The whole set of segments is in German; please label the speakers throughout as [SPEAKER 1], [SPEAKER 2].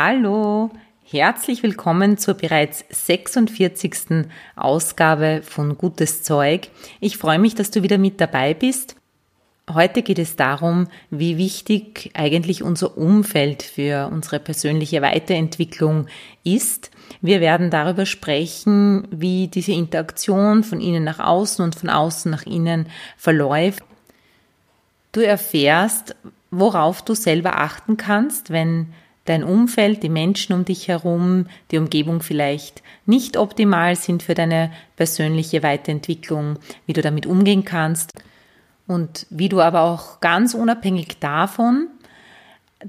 [SPEAKER 1] Hallo, herzlich willkommen zur bereits 46. Ausgabe von Gutes Zeug. Ich freue mich, dass du wieder mit dabei bist. Heute geht es darum, wie wichtig eigentlich unser Umfeld für unsere persönliche Weiterentwicklung ist. Wir werden darüber sprechen, wie diese Interaktion von innen nach außen und von außen nach innen verläuft. Du erfährst, worauf du selber achten kannst, wenn dein Umfeld, die Menschen um dich herum, die Umgebung vielleicht nicht optimal sind für deine persönliche Weiterentwicklung, wie du damit umgehen kannst und wie du aber auch ganz unabhängig davon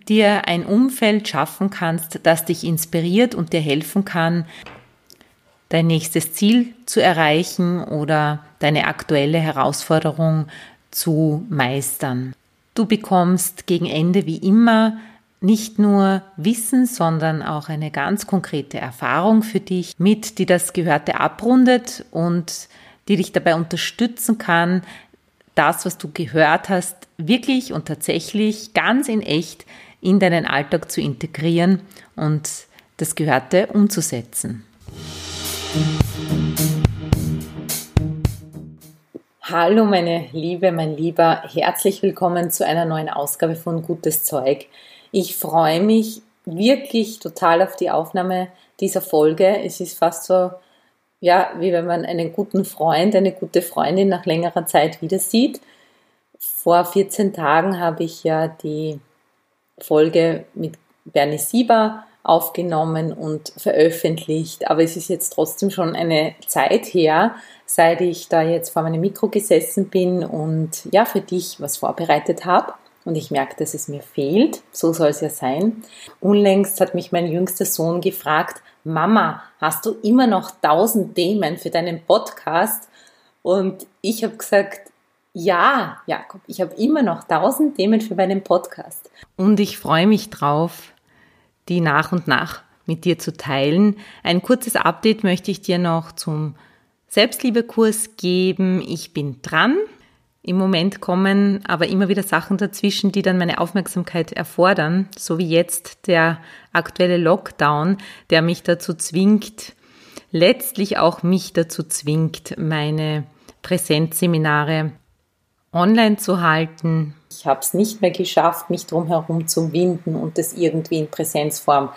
[SPEAKER 1] dir ein Umfeld schaffen kannst, das dich inspiriert und dir helfen kann, dein nächstes Ziel zu erreichen oder deine aktuelle Herausforderung zu meistern. Du bekommst gegen Ende wie immer nicht nur Wissen, sondern auch eine ganz konkrete Erfahrung für dich mit, die das Gehörte abrundet und die dich dabei unterstützen kann, das, was du gehört hast, wirklich und tatsächlich ganz in echt in deinen Alltag zu integrieren und das Gehörte umzusetzen. Hallo meine Liebe, mein Lieber, herzlich willkommen zu einer neuen Ausgabe von Gutes Zeug. Ich freue mich wirklich total auf die Aufnahme dieser Folge. Es ist fast so, ja, wie wenn man einen guten Freund, eine gute Freundin nach längerer Zeit wieder sieht. Vor 14 Tagen habe ich ja die Folge mit Bernie Sieber aufgenommen und veröffentlicht, aber es ist jetzt trotzdem schon eine Zeit her, seit ich da jetzt vor meinem Mikro gesessen bin und ja, für dich was vorbereitet habe und ich merke, dass es mir fehlt. So soll es ja sein. Unlängst hat mich mein jüngster Sohn gefragt, Mama, hast du immer noch tausend Themen für deinen Podcast? Und ich habe gesagt, ja, Jakob, ich habe immer noch tausend Themen für meinen Podcast. Und ich freue mich drauf, die nach und nach mit dir zu teilen. Ein kurzes Update möchte ich dir noch zum Selbstliebekurs geben. Ich bin dran. Im Moment kommen aber immer wieder Sachen dazwischen, die dann meine Aufmerksamkeit erfordern, so wie jetzt der aktuelle Lockdown, der mich dazu zwingt, letztlich auch mich dazu zwingt, meine Präsenzseminare online zu halten. Ich habe es nicht mehr geschafft, mich drum herum zu winden und das irgendwie in Präsenzform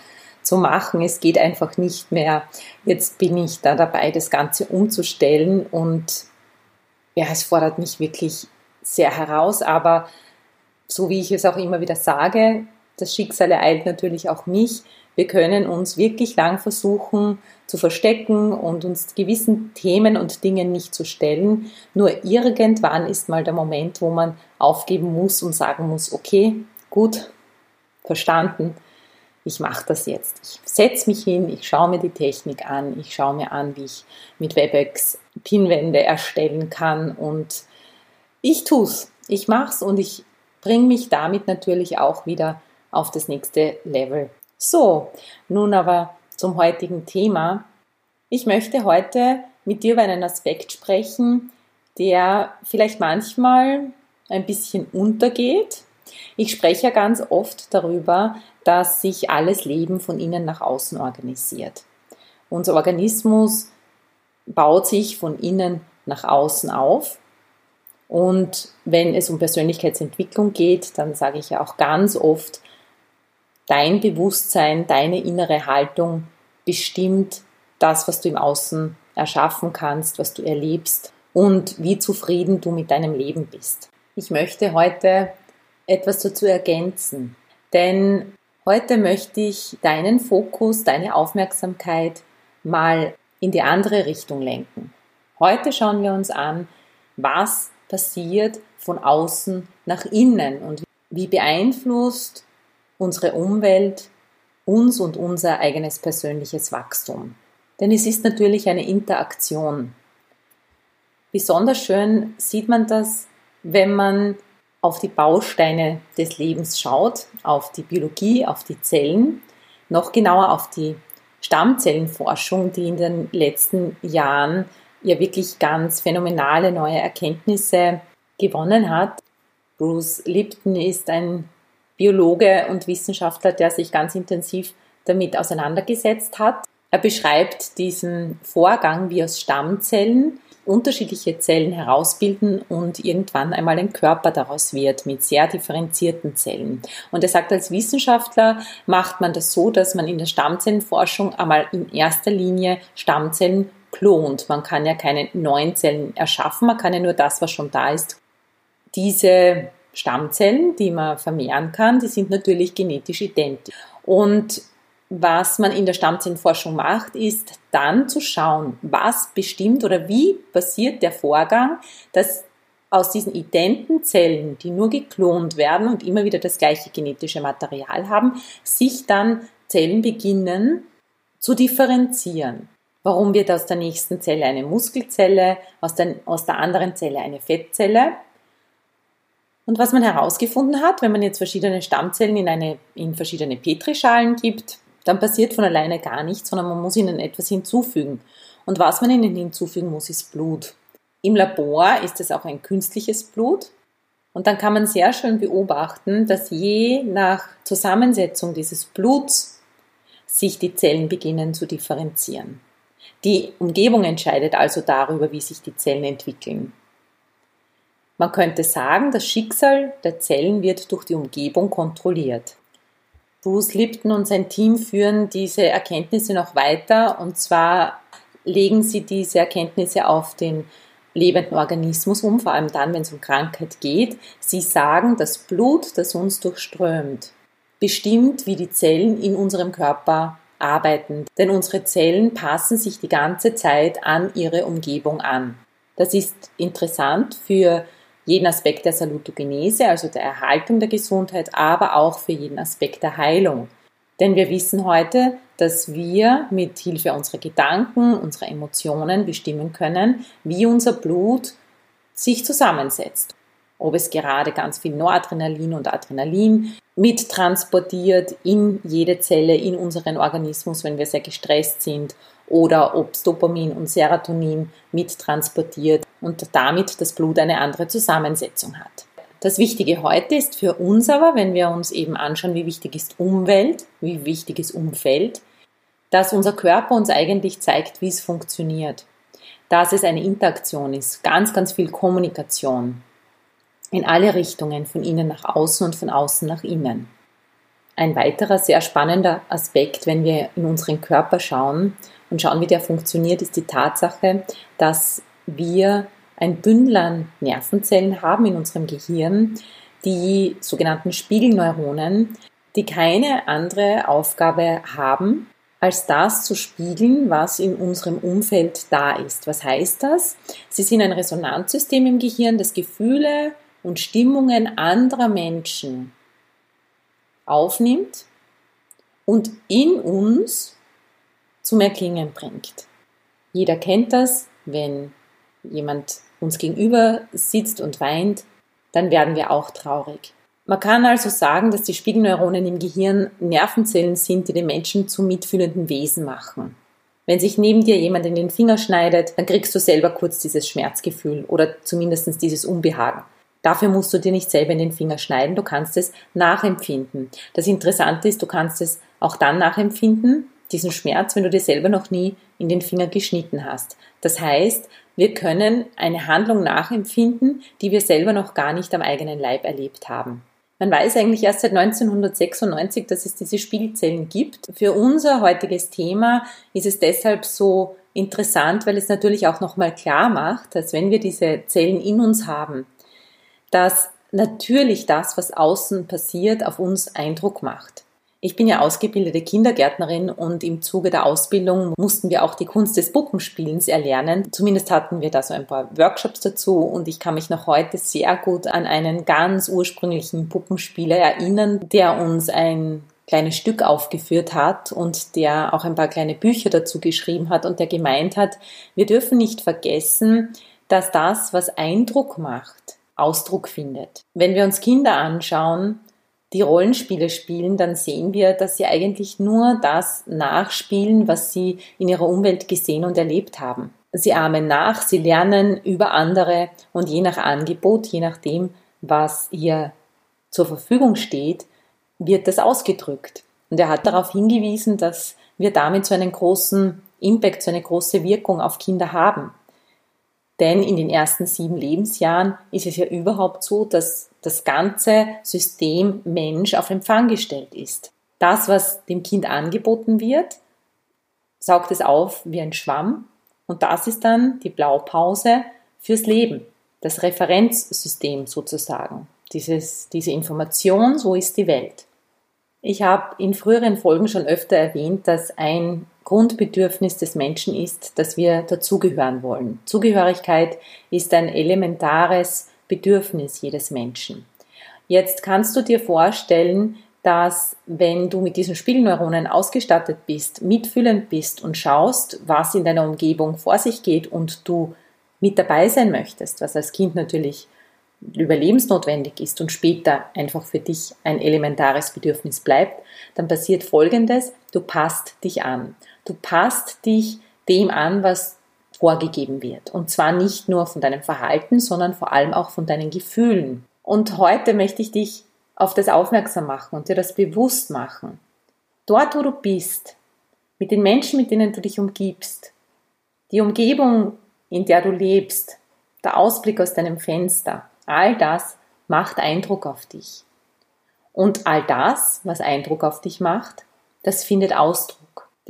[SPEAKER 1] zu machen. Es geht einfach nicht mehr. Jetzt bin ich da dabei, das Ganze umzustellen und ja, es fordert mich wirklich sehr heraus, aber so wie ich es auch immer wieder sage, das Schicksal ereilt natürlich auch mich. Wir können uns wirklich lang versuchen zu verstecken und uns gewissen Themen und Dingen nicht zu stellen. Nur irgendwann ist mal der Moment, wo man aufgeben muss und sagen muss, okay, gut, verstanden, ich mache das jetzt. Ich setze mich hin, ich schaue mir die Technik an, ich schaue mir an, wie ich mit WebEx Pinwände erstellen kann und ich tue es. Ich mache es und ich bringe mich damit natürlich auch wieder auf das nächste Level. So, nun aber zum heutigen Thema. Ich möchte heute mit dir über einen Aspekt sprechen, der vielleicht manchmal ein bisschen untergeht. Ich spreche ja ganz oft darüber, dass sich alles Leben von innen nach außen organisiert. Unser Organismus baut sich von innen nach außen auf. Und wenn es um Persönlichkeitsentwicklung geht, dann sage ich ja auch ganz oft, dein Bewusstsein, deine innere Haltung bestimmt das, was du im Außen erschaffen kannst, was du erlebst und wie zufrieden du mit deinem Leben bist. Ich möchte heute etwas dazu ergänzen, denn heute möchte ich deinen Fokus, deine Aufmerksamkeit mal in die andere Richtung lenken. Heute schauen wir uns an, was passiert von außen nach innen und wie beeinflusst unsere Umwelt, uns und unser eigenes persönliches Wachstum. Denn es ist natürlich eine Interaktion. Besonders schön sieht man das, wenn man auf die Bausteine des Lebens schaut, auf die Biologie, auf die Zellen, noch genauer auf die Stammzellenforschung, die in den letzten Jahren ja wirklich ganz phänomenale neue Erkenntnisse gewonnen hat. Bruce Lipton ist ein Biologe und Wissenschaftler, der sich ganz intensiv damit auseinandergesetzt hat. Er beschreibt diesen Vorgang, wie aus Stammzellen unterschiedliche Zellen herausbilden und irgendwann einmal ein Körper daraus wird mit sehr differenzierten Zellen. Und er sagt, als Wissenschaftler macht man das so, dass man in der Stammzellenforschung einmal in erster Linie Stammzellen klont. Man kann ja keine neuen Zellen erschaffen, man kann ja nur das, was schon da ist. Diese Stammzellen, die man vermehren kann, die sind natürlich genetisch identisch. Und was man in der Stammzellenforschung macht, ist dann zu schauen, was bestimmt oder wie passiert der Vorgang, dass aus diesen identen Zellen, die nur geklont werden und immer wieder das gleiche genetische Material haben, sich dann Zellen beginnen zu differenzieren. Warum wird aus der nächsten Zelle eine Muskelzelle, aus der, aus der anderen Zelle eine Fettzelle? Und was man herausgefunden hat, wenn man jetzt verschiedene Stammzellen in, eine, in verschiedene Petrischalen gibt, dann passiert von alleine gar nichts, sondern man muss ihnen etwas hinzufügen. Und was man ihnen hinzufügen muss, ist Blut. Im Labor ist es auch ein künstliches Blut. Und dann kann man sehr schön beobachten, dass je nach Zusammensetzung dieses Bluts sich die Zellen beginnen zu differenzieren. Die Umgebung entscheidet also darüber, wie sich die Zellen entwickeln. Man könnte sagen, das Schicksal der Zellen wird durch die Umgebung kontrolliert. Bruce Lipton und sein Team führen diese Erkenntnisse noch weiter und zwar legen sie diese Erkenntnisse auf den lebenden Organismus um, vor allem dann, wenn es um Krankheit geht. Sie sagen, das Blut, das uns durchströmt, bestimmt, wie die Zellen in unserem Körper arbeiten. Denn unsere Zellen passen sich die ganze Zeit an ihre Umgebung an. Das ist interessant für jeden Aspekt der Salutogenese, also der Erhaltung der Gesundheit, aber auch für jeden Aspekt der Heilung. Denn wir wissen heute, dass wir mit Hilfe unserer Gedanken, unserer Emotionen bestimmen können, wie unser Blut sich zusammensetzt. Ob es gerade ganz viel Noradrenalin und Adrenalin mittransportiert in jede Zelle in unseren Organismus, wenn wir sehr gestresst sind, oder ob Dopamin und Serotonin mittransportiert und damit das Blut eine andere Zusammensetzung hat. Das Wichtige heute ist für uns aber, wenn wir uns eben anschauen, wie wichtig ist Umwelt, wie wichtig ist Umfeld, dass unser Körper uns eigentlich zeigt, wie es funktioniert. Dass es eine Interaktion ist, ganz, ganz viel Kommunikation in alle Richtungen, von innen nach außen und von außen nach innen. Ein weiterer sehr spannender Aspekt, wenn wir in unseren Körper schauen und schauen, wie der funktioniert, ist die Tatsache, dass wir ein Bündel an Nervenzellen haben in unserem Gehirn, die sogenannten Spiegelneuronen, die keine andere Aufgabe haben, als das zu spiegeln, was in unserem Umfeld da ist. Was heißt das? Sie sind ein Resonanzsystem im Gehirn, das Gefühle und Stimmungen anderer Menschen aufnimmt und in uns zum Erklingen bringt. Jeder kennt das, wenn jemand uns gegenüber sitzt und weint, dann werden wir auch traurig. Man kann also sagen, dass die Spiegelneuronen im Gehirn Nervenzellen sind, die den Menschen zu mitfühlenden Wesen machen. Wenn sich neben dir jemand in den Finger schneidet, dann kriegst du selber kurz dieses Schmerzgefühl oder zumindest dieses Unbehagen. Dafür musst du dir nicht selber in den Finger schneiden, du kannst es nachempfinden. Das Interessante ist, du kannst es auch dann nachempfinden, diesen Schmerz, wenn du dir selber noch nie in den Finger geschnitten hast. Das heißt, wir können eine Handlung nachempfinden, die wir selber noch gar nicht am eigenen Leib erlebt haben. Man weiß eigentlich erst seit 1996, dass es diese Spiegelzellen gibt. Für unser heutiges Thema ist es deshalb so interessant, weil es natürlich auch nochmal klar macht, dass wenn wir diese Zellen in uns haben, dass natürlich das, was außen passiert, auf uns Eindruck macht. Ich bin ja ausgebildete Kindergärtnerin und im Zuge der Ausbildung mussten wir auch die Kunst des Puppenspielens erlernen. Zumindest hatten wir da so ein paar Workshops dazu und ich kann mich noch heute sehr gut an einen ganz ursprünglichen Puppenspieler erinnern, der uns ein kleines Stück aufgeführt hat und der auch ein paar kleine Bücher dazu geschrieben hat und der gemeint hat, wir dürfen nicht vergessen, dass das, was Eindruck macht, Ausdruck findet. Wenn wir uns Kinder anschauen, die Rollenspiele spielen, dann sehen wir, dass sie eigentlich nur das nachspielen, was sie in ihrer Umwelt gesehen und erlebt haben. Sie ahmen nach, sie lernen über andere und je nach Angebot, je nachdem, was ihr zur Verfügung steht, wird das ausgedrückt. Und er hat darauf hingewiesen, dass wir damit so einen großen Impact, so eine große Wirkung auf Kinder haben. Denn in den ersten sieben Lebensjahren ist es ja überhaupt so, dass das ganze System Mensch auf Empfang gestellt ist. Das, was dem Kind angeboten wird, saugt es auf wie ein Schwamm und das ist dann die Blaupause fürs Leben, das Referenzsystem sozusagen, Dieses, diese Information, so ist die Welt. Ich habe in früheren Folgen schon öfter erwähnt, dass ein Grundbedürfnis des Menschen ist, dass wir dazugehören wollen. Zugehörigkeit ist ein elementares Bedürfnis jedes Menschen. Jetzt kannst du dir vorstellen, dass wenn du mit diesen Spielneuronen ausgestattet bist, mitfühlend bist und schaust, was in deiner Umgebung vor sich geht und du mit dabei sein möchtest, was als Kind natürlich überlebensnotwendig ist und später einfach für dich ein elementares Bedürfnis bleibt, dann passiert Folgendes, du passt dich an. Du passt dich dem an, was vorgegeben wird. Und zwar nicht nur von deinem Verhalten, sondern vor allem auch von deinen Gefühlen. Und heute möchte ich dich auf das aufmerksam machen und dir das bewusst machen. Dort, wo du bist, mit den Menschen, mit denen du dich umgibst, die Umgebung, in der du lebst, der Ausblick aus deinem Fenster, all das macht Eindruck auf dich. Und all das, was Eindruck auf dich macht, das findet Ausdruck.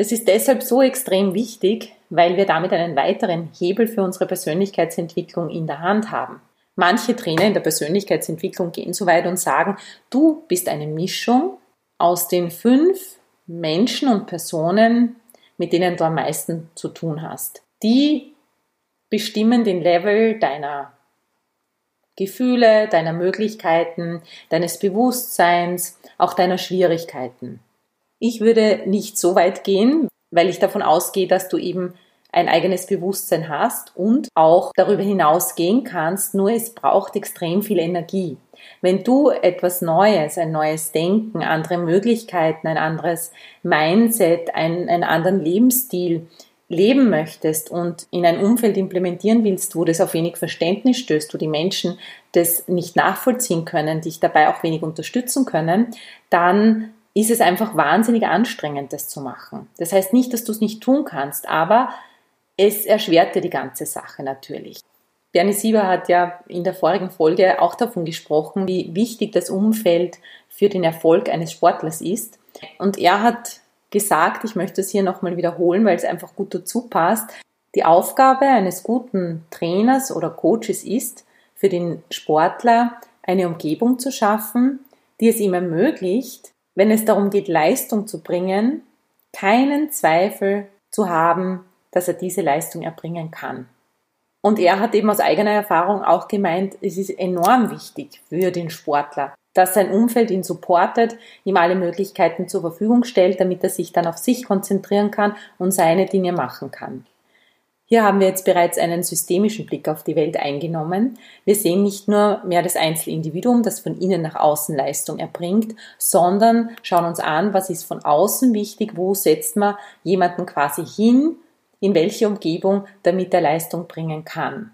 [SPEAKER 1] Das ist deshalb so extrem wichtig, weil wir damit einen weiteren Hebel für unsere Persönlichkeitsentwicklung in der Hand haben. Manche Trainer in der Persönlichkeitsentwicklung gehen so weit und sagen, du bist eine Mischung aus den fünf Menschen und Personen, mit denen du am meisten zu tun hast. Die bestimmen den Level deiner Gefühle, deiner Möglichkeiten, deines Bewusstseins, auch deiner Schwierigkeiten. Ich würde nicht so weit gehen, weil ich davon ausgehe, dass du eben ein eigenes Bewusstsein hast und auch darüber hinaus gehen kannst, nur es braucht extrem viel Energie. Wenn du etwas Neues, ein neues Denken, andere Möglichkeiten, ein anderes Mindset, einen, einen anderen Lebensstil leben möchtest und in ein Umfeld implementieren willst, wo das auf wenig Verständnis stößt, wo die Menschen das nicht nachvollziehen können, dich dabei auch wenig unterstützen können, dann ist es einfach wahnsinnig anstrengend, das zu machen. Das heißt nicht, dass du es nicht tun kannst, aber es erschwert dir die ganze Sache natürlich. Bernie Sieber hat ja in der vorigen Folge auch davon gesprochen, wie wichtig das Umfeld für den Erfolg eines Sportlers ist. Und er hat gesagt, ich möchte es hier nochmal wiederholen, weil es einfach gut dazu passt. Die Aufgabe eines guten Trainers oder Coaches ist, für den Sportler eine Umgebung zu schaffen, die es ihm ermöglicht, wenn es darum geht, Leistung zu bringen, keinen Zweifel zu haben, dass er diese Leistung erbringen kann. Und er hat eben aus eigener Erfahrung auch gemeint, es ist enorm wichtig für den Sportler, dass sein Umfeld ihn supportet, ihm alle Möglichkeiten zur Verfügung stellt, damit er sich dann auf sich konzentrieren kann und seine Dinge machen kann. Hier haben wir jetzt bereits einen systemischen Blick auf die Welt eingenommen. Wir sehen nicht nur mehr das Einzelindividuum, das von innen nach außen Leistung erbringt, sondern schauen uns an, was ist von außen wichtig, wo setzt man jemanden quasi hin, in welche Umgebung, damit er Leistung bringen kann.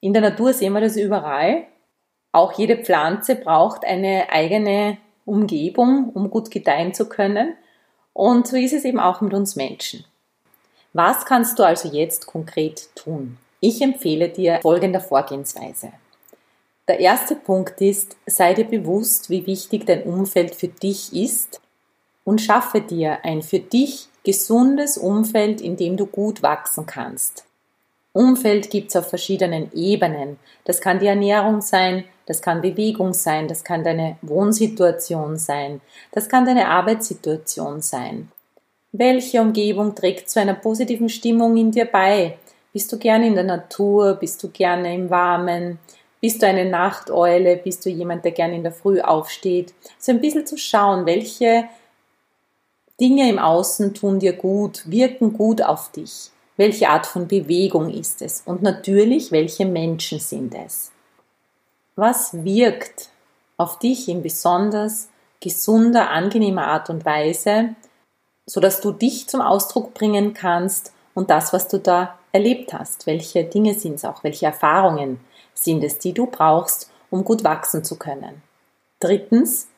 [SPEAKER 1] In der Natur sehen wir das überall. Auch jede Pflanze braucht eine eigene Umgebung, um gut gedeihen zu können. Und so ist es eben auch mit uns Menschen. Was kannst du also jetzt konkret tun? Ich empfehle dir folgende Vorgehensweise. Der erste Punkt ist, sei dir bewusst, wie wichtig dein Umfeld für dich ist und schaffe dir ein für dich gesundes Umfeld, in dem du gut wachsen kannst. Umfeld gibt es auf verschiedenen Ebenen. Das kann die Ernährung sein, das kann Bewegung sein, das kann deine Wohnsituation sein, das kann deine Arbeitssituation sein. Welche Umgebung trägt zu einer positiven Stimmung in dir bei? Bist du gerne in der Natur? Bist du gerne im Warmen? Bist du eine Nachteule? Bist du jemand, der gerne in der Früh aufsteht? So ein bisschen zu schauen, welche Dinge im Außen tun dir gut, wirken gut auf dich. Welche Art von Bewegung ist es? Und natürlich, welche Menschen sind es? Was wirkt auf dich in besonders gesunder, angenehmer Art und Weise, sodass du dich zum Ausdruck bringen kannst und das, was du da erlebt hast? Welche Dinge sind es auch? Welche Erfahrungen sind es, die du brauchst, um gut wachsen zu können. Drittens,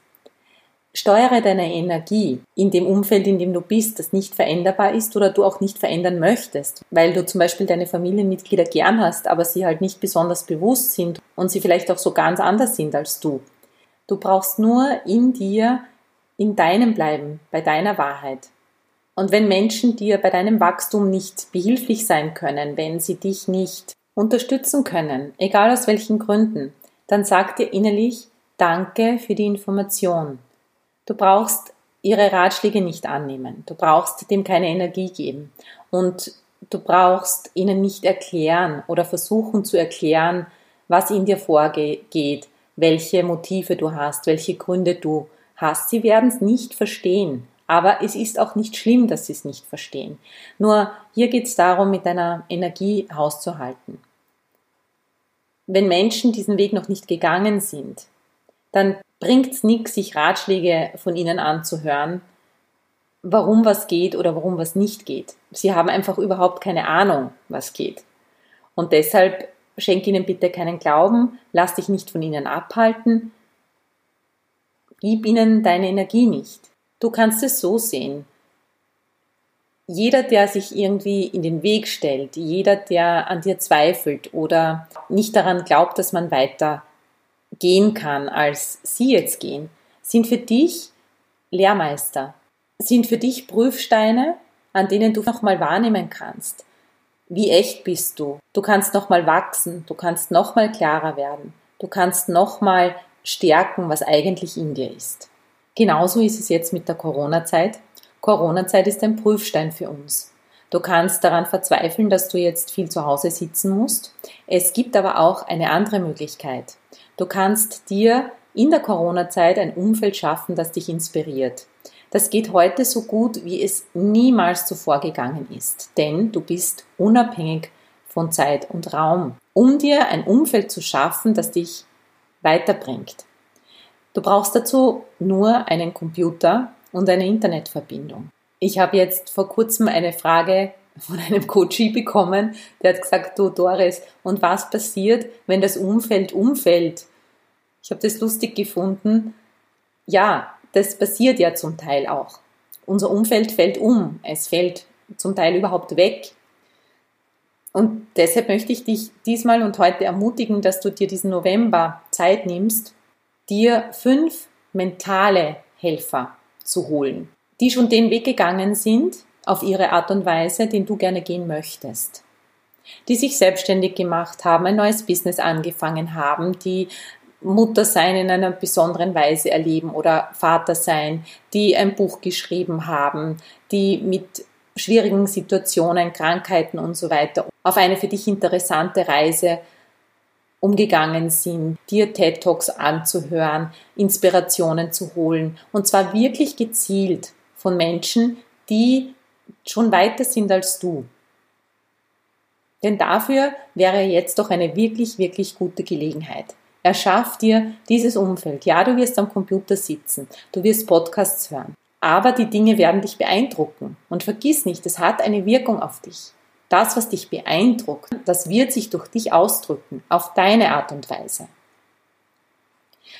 [SPEAKER 1] steuere deine Energie in dem Umfeld, in dem du bist, das nicht veränderbar ist oder du auch nicht verändern möchtest, weil du zum Beispiel deine Familienmitglieder gern hast, aber sie halt nicht besonders bewusst sind und sie vielleicht auch so ganz anders sind als du. Du brauchst nur in dir, in deinem bleiben, bei deiner Wahrheit. Und wenn Menschen dir bei deinem Wachstum nicht behilflich sein können, wenn sie dich nicht unterstützen können, egal aus welchen Gründen, dann sag dir innerlich Danke für die Information. Du brauchst ihre Ratschläge nicht annehmen. Du brauchst dem keine Energie geben. Und du brauchst ihnen nicht erklären oder versuchen zu erklären, was in dir vorgeht, welche Motive du hast, welche Gründe du hast. Sie werden es nicht verstehen. Aber es ist auch nicht schlimm, dass sie es nicht verstehen. Nur hier geht es darum, mit deiner Energie hauszuhalten. Wenn Menschen diesen Weg noch nicht gegangen sind, dann bringt es nichts, sich Ratschläge von ihnen anzuhören, warum was geht oder warum was nicht geht. Sie haben einfach überhaupt keine Ahnung, was geht. Und deshalb schenk ihnen bitte keinen Glauben, lass dich nicht von ihnen abhalten, gib ihnen deine Energie nicht. Du kannst es so sehen. Jeder, der sich irgendwie in den Weg stellt, jeder, der an dir zweifelt oder nicht daran glaubt, dass man weiter gehen kann, als sie jetzt gehen, sind für dich Lehrmeister, sind für dich Prüfsteine, an denen du nochmal wahrnehmen kannst. Wie echt bist du? Du kannst nochmal wachsen, du kannst nochmal klarer werden, du kannst nochmal stärken, was eigentlich in dir ist. Genauso ist es jetzt mit der Corona-Zeit. Corona-Zeit ist ein Prüfstein für uns. Du kannst daran verzweifeln, dass du jetzt viel zu Hause sitzen musst. Es gibt aber auch eine andere Möglichkeit. Du kannst dir in der Corona-Zeit ein Umfeld schaffen, das dich inspiriert. Das geht heute so gut, wie es niemals zuvor gegangen ist, denn du bist unabhängig von Zeit und Raum, um dir ein Umfeld zu schaffen, das dich weiterbringt. Du brauchst dazu nur einen Computer und eine Internetverbindung. Ich habe jetzt vor kurzem eine Frage von einem Coachie bekommen, der hat gesagt, du Doris, und was passiert, wenn das Umfeld umfällt? Ich habe das lustig gefunden. Ja, das passiert ja zum Teil auch. Unser Umfeld fällt um, es fällt zum Teil überhaupt weg. Und deshalb möchte ich dich diesmal und heute ermutigen, dass du dir diesen November Zeit nimmst, dir fünf mentale Helfer zu holen, die schon den Weg gegangen sind auf ihre Art und Weise, den du gerne gehen möchtest. Die sich selbstständig gemacht haben, ein neues Business angefangen haben, die Mutter sein in einer besonderen Weise erleben oder Vater sein, die ein Buch geschrieben haben, die mit schwierigen Situationen, Krankheiten und so weiter auf eine für dich interessante Reise umgegangen sind, dir TED Talks anzuhören, Inspirationen zu holen und zwar wirklich gezielt von Menschen, die schon weiter sind als du. Denn dafür wäre jetzt doch eine wirklich, wirklich gute Gelegenheit. Erschaff dir dieses Umfeld. Ja, du wirst am Computer sitzen, du wirst Podcasts hören, aber die Dinge werden dich beeindrucken. Und vergiss nicht, es hat eine Wirkung auf dich. Das, was dich beeindruckt, das wird sich durch dich ausdrücken, auf deine Art und Weise.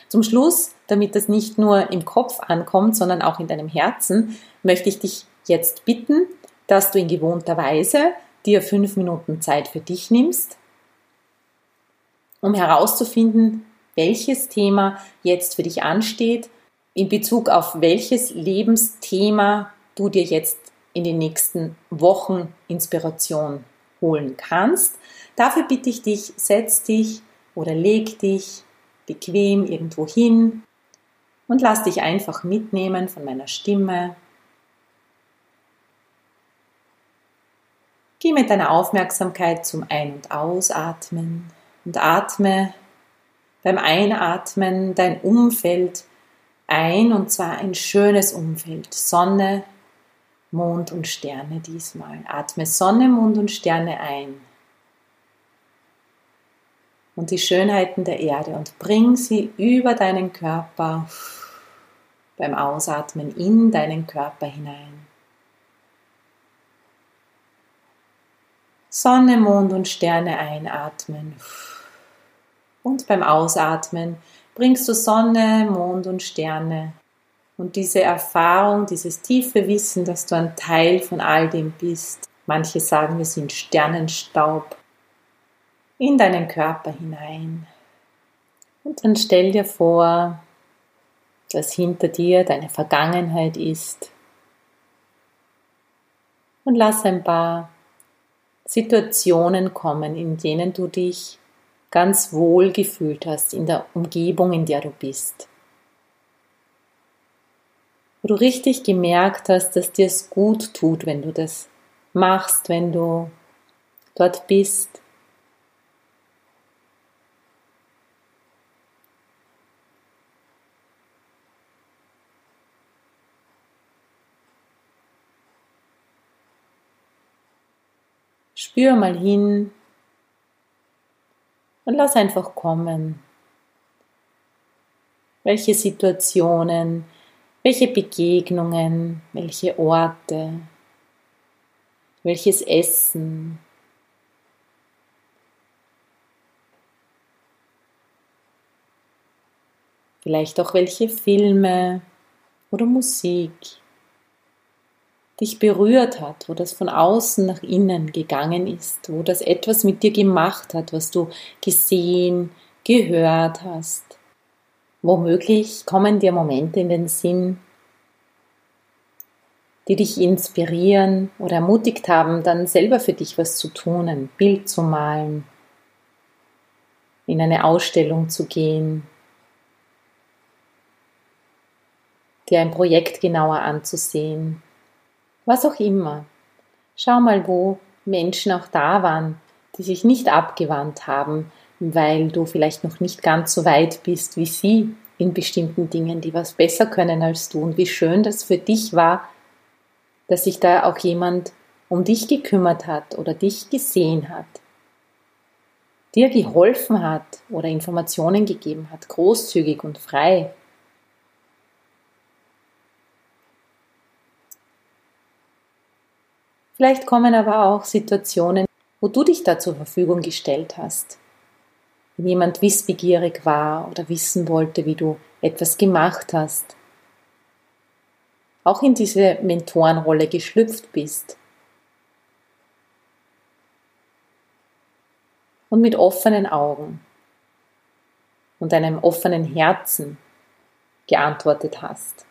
[SPEAKER 1] Zum Schluss, damit das nicht nur im Kopf ankommt, sondern auch in deinem Herzen, möchte ich dich jetzt bitten, dass du in gewohnter Weise dir fünf Minuten Zeit für dich nimmst, um herauszufinden, welches Thema jetzt für dich ansteht, in Bezug auf welches Lebensthema du dir jetzt in den nächsten Wochen Inspiration holen kannst. Dafür bitte ich dich, setz dich oder leg dich bequem irgendwo hin und lass dich einfach mitnehmen von meiner Stimme. Geh mit deiner Aufmerksamkeit zum Ein- und Ausatmen und atme beim Einatmen dein Umfeld ein und zwar ein schönes Umfeld. Sonne, Mond und Sterne diesmal. Atme Sonne, Mond und Sterne ein. Und die Schönheiten der Erde und bring sie über deinen Körper beim Ausatmen in deinen Körper hinein. Sonne, Mond und Sterne einatmen. Und beim Ausatmen bringst du Sonne, Mond und Sterne und diese Erfahrung, dieses tiefe Wissen, dass du ein Teil von all dem bist. Manche sagen, wir sind Sternenstaub in deinen Körper hinein. Und dann stell dir vor, dass hinter dir deine Vergangenheit ist. Und lass ein paar Situationen kommen, in denen du dich ganz wohl gefühlt hast in der Umgebung, in der du bist du richtig gemerkt hast, dass dir es gut tut, wenn du das machst, wenn du dort bist. Spür mal hin und lass einfach kommen. Welche Situationen, welche Begegnungen, welche Orte, welches Essen. Vielleicht auch welche Filme oder Musik dich berührt hat, wo das von außen nach innen gegangen ist, wo das etwas mit dir gemacht hat, was du gesehen, gehört hast. Womöglich kommen dir Momente in den Sinn, die dich inspirieren oder ermutigt haben, dann selber für dich was zu tun, ein Bild zu malen, in eine Ausstellung zu gehen, dir ein Projekt genauer anzusehen, was auch immer. Schau mal, wo Menschen auch da waren, die sich nicht abgewandt haben, weil du vielleicht noch nicht ganz so weit bist wie sie in bestimmten Dingen, die was besser können als du. Und wie schön das für dich war, dass sich da auch jemand um dich gekümmert hat oder dich gesehen hat, dir geholfen hat oder Informationen gegeben hat, großzügig und frei. Vielleicht kommen aber auch Situationen, wo du dich da zur Verfügung gestellt hast, wenn jemand wissbegierig war oder wissen wollte, wie du etwas gemacht hast, auch in diese Mentorenrolle geschlüpft bist und mit offenen Augen und einem offenen Herzen geantwortet hast,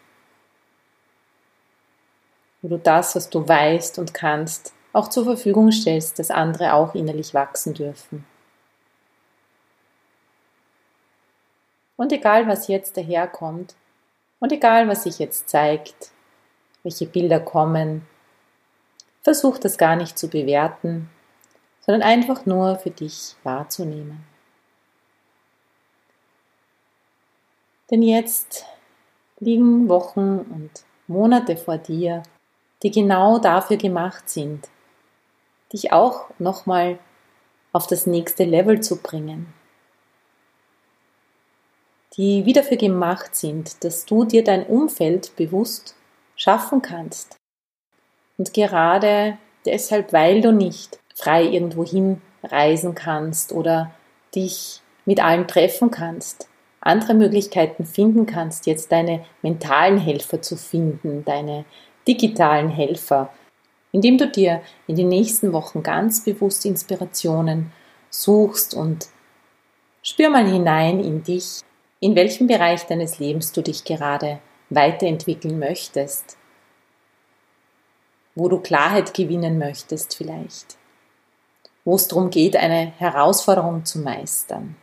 [SPEAKER 1] wo du das, was du weißt und kannst, auch zur Verfügung stellst, dass andere auch innerlich wachsen dürfen. Und egal, was jetzt daherkommt und egal, was sich jetzt zeigt, welche Bilder kommen, versuch das gar nicht zu bewerten, sondern einfach nur für dich wahrzunehmen. Denn jetzt liegen Wochen und Monate vor dir, die genau dafür gemacht sind, dich auch nochmal auf das nächste Level zu bringen, die wieder dafür gemacht sind, dass du dir dein Umfeld bewusst schaffen kannst. Und gerade deshalb, weil du nicht frei irgendwo hinreisen kannst oder dich mit allen treffen kannst, andere Möglichkeiten finden kannst, jetzt deine mentalen Helfer zu finden, deine digitalen Helfer, indem du dir in den nächsten Wochen ganz bewusst Inspirationen suchst und spür mal hinein in dich, in welchem Bereich deines Lebens du dich gerade weiterentwickeln möchtest, wo du Klarheit gewinnen möchtest vielleicht, wo es darum geht, eine Herausforderung zu meistern.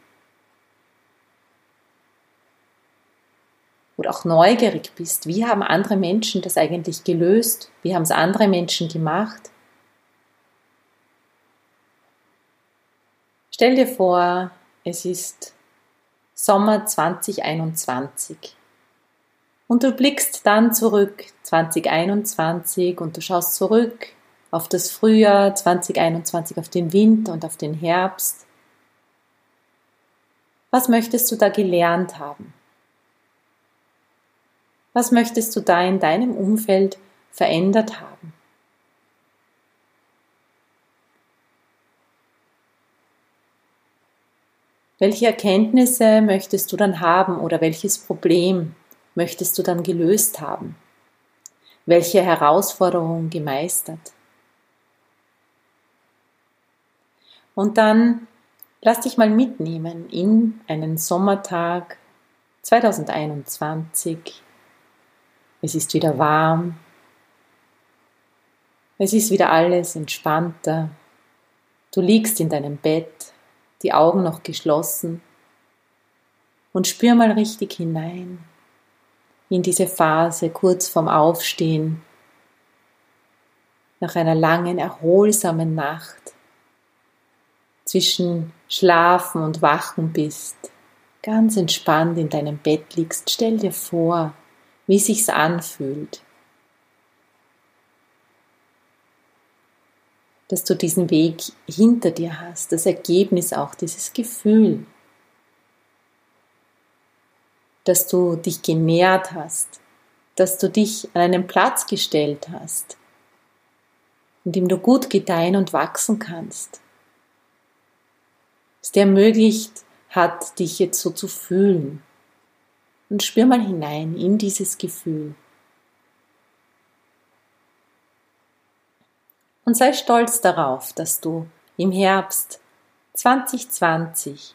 [SPEAKER 1] oder auch neugierig bist, wie haben andere Menschen das eigentlich gelöst? Wie haben es andere Menschen gemacht? Stell dir vor, es ist Sommer 2021 und du blickst dann zurück 2021 und du schaust zurück auf das Frühjahr 2021, auf den Winter und auf den Herbst. Was möchtest du da gelernt haben? Was möchtest du da in deinem Umfeld verändert haben? Welche Erkenntnisse möchtest du dann haben oder welches Problem möchtest du dann gelöst haben? Welche Herausforderung gemeistert? Und dann lass dich mal mitnehmen in einen Sommertag 2021 es ist wieder warm. Es ist wieder alles entspannter. Du liegst in deinem Bett, die Augen noch geschlossen und spür mal richtig hinein in diese Phase kurz vorm Aufstehen, nach einer langen, erholsamen Nacht, zwischen Schlafen und Wachen bist, ganz entspannt in deinem Bett liegst, stell dir vor, wie sich's anfühlt. Dass du diesen Weg hinter dir hast, das Ergebnis auch, dieses Gefühl, dass du dich genährt hast, dass du dich an einen Platz gestellt hast, in dem du gut gedeihen und wachsen kannst. Es dir ermöglicht hat, dich jetzt so zu fühlen, und spür mal hinein in dieses Gefühl. Und sei stolz darauf, dass du im Herbst 2020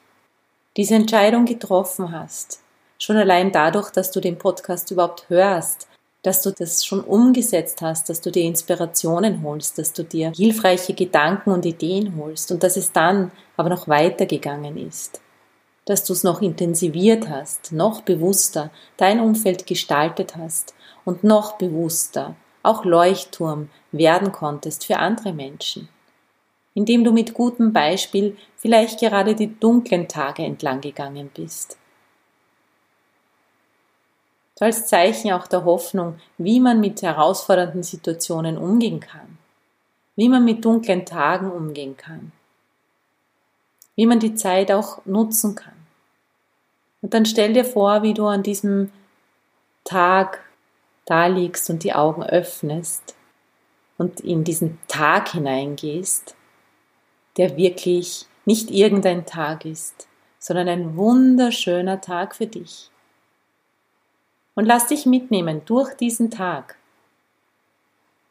[SPEAKER 1] diese Entscheidung getroffen hast. Schon allein dadurch, dass du den Podcast überhaupt hörst, dass du das schon umgesetzt hast, dass du dir Inspirationen holst, dass du dir hilfreiche Gedanken und Ideen holst und dass es dann aber noch weitergegangen ist dass du es noch intensiviert hast, noch bewusster dein Umfeld gestaltet hast und noch bewusster auch Leuchtturm werden konntest für andere Menschen, indem du mit gutem Beispiel vielleicht gerade die dunklen Tage entlang gegangen bist. So als Zeichen auch der Hoffnung, wie man mit herausfordernden Situationen umgehen kann, wie man mit dunklen Tagen umgehen kann, wie man die Zeit auch nutzen kann. Und dann stell dir vor, wie du an diesem Tag da liegst und die Augen öffnest und in diesen Tag hineingehst, der wirklich nicht irgendein Tag ist, sondern ein wunderschöner Tag für dich. Und lass dich mitnehmen durch diesen Tag.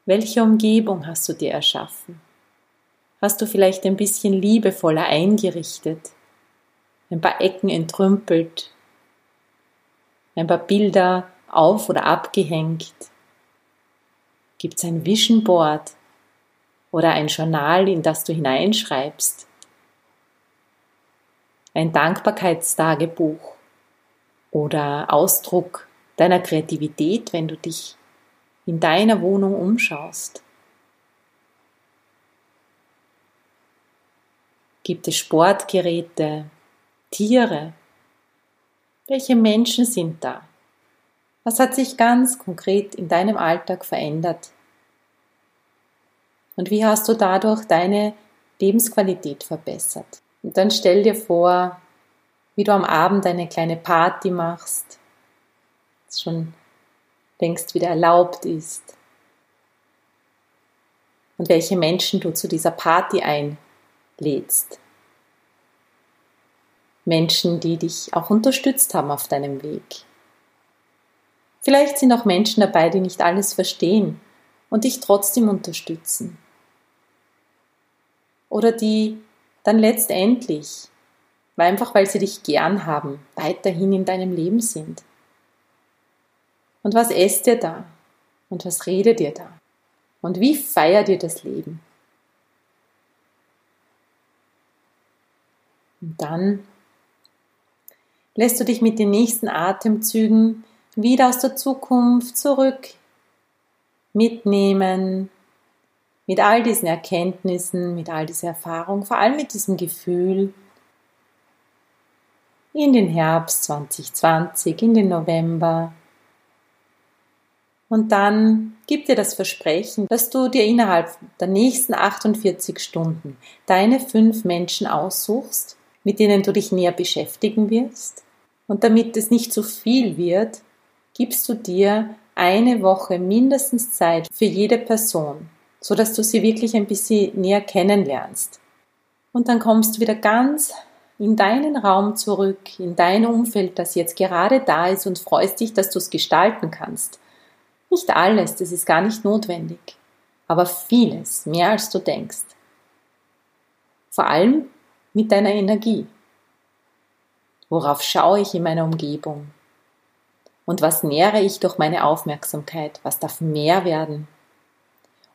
[SPEAKER 1] Welche Umgebung hast du dir erschaffen? Hast du vielleicht ein bisschen liebevoller eingerichtet? Ein paar Ecken entrümpelt? Ein paar Bilder auf- oder abgehängt? Gibt es ein Vision Board oder ein Journal, in das du hineinschreibst? Ein Dankbarkeitstagebuch oder Ausdruck deiner Kreativität, wenn du dich in deiner Wohnung umschaust? Gibt es Sportgeräte, Tiere? Welche Menschen sind da? Was hat sich ganz konkret in deinem Alltag verändert? Und wie hast du dadurch deine Lebensqualität verbessert? Und dann stell dir vor, wie du am Abend eine kleine Party machst, das schon längst wieder erlaubt ist. Und welche Menschen du zu dieser Party einlädst. Menschen, die dich auch unterstützt haben auf deinem Weg. Vielleicht sind auch Menschen dabei, die nicht alles verstehen und dich trotzdem unterstützen. Oder die dann letztendlich, einfach weil sie dich gern haben, weiterhin in deinem Leben sind. Und was esst ihr da? Und was redet ihr da? Und wie feiert ihr das Leben? Und dann lässt du dich mit den nächsten Atemzügen wieder aus der Zukunft zurück mitnehmen, mit all diesen Erkenntnissen, mit all dieser Erfahrung, vor allem mit diesem Gefühl in den Herbst 2020, in den November. Und dann gib dir das Versprechen, dass du dir innerhalb der nächsten 48 Stunden deine fünf Menschen aussuchst, mit denen du dich näher beschäftigen wirst. Und damit es nicht zu viel wird, gibst du dir eine Woche mindestens Zeit für jede Person, so dass du sie wirklich ein bisschen näher kennenlernst. Und dann kommst du wieder ganz in deinen Raum zurück, in dein Umfeld, das jetzt gerade da ist und freust dich, dass du es gestalten kannst. Nicht alles, das ist gar nicht notwendig, aber vieles, mehr als du denkst. Vor allem mit deiner Energie. Worauf schaue ich in meiner Umgebung? Und was nähere ich durch meine Aufmerksamkeit? Was darf mehr werden?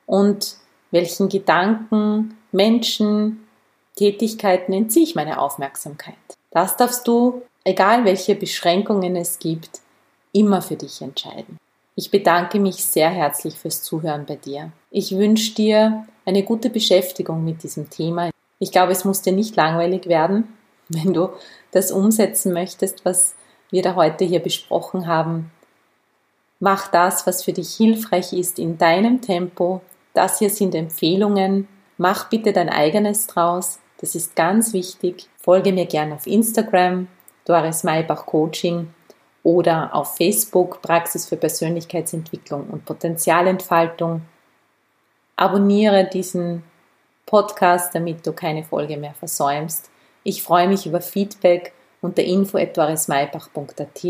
[SPEAKER 1] Und welchen Gedanken, Menschen, Tätigkeiten entziehe ich meine Aufmerksamkeit? Das darfst du, egal welche Beschränkungen es gibt, immer für dich entscheiden. Ich bedanke mich sehr herzlich fürs Zuhören bei dir. Ich wünsche dir eine gute Beschäftigung mit diesem Thema. Ich glaube, es muss dir nicht langweilig werden, wenn du das umsetzen möchtest, was wir da heute hier besprochen haben. Mach das, was für dich hilfreich ist in deinem Tempo. Das hier sind Empfehlungen. Mach bitte dein eigenes draus. Das ist ganz wichtig. Folge mir gerne auf Instagram, Doris Maybach Coaching oder auf Facebook Praxis für Persönlichkeitsentwicklung und Potenzialentfaltung. Abonniere diesen Podcast, damit du keine Folge mehr versäumst. Ich freue mich über Feedback unter info.dorismaibach.at.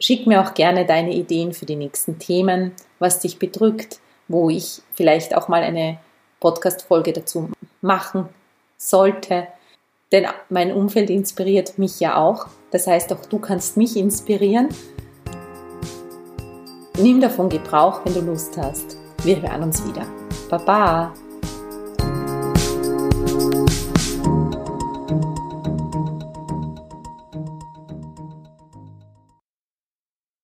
[SPEAKER 1] Schick mir auch gerne deine Ideen für die nächsten Themen, was dich bedrückt, wo ich vielleicht auch mal eine Podcast-Folge dazu machen sollte. Denn mein Umfeld inspiriert mich ja auch. Das heißt, auch du kannst mich inspirieren. Nimm davon Gebrauch, wenn du Lust hast. Wir hören uns wieder. Baba!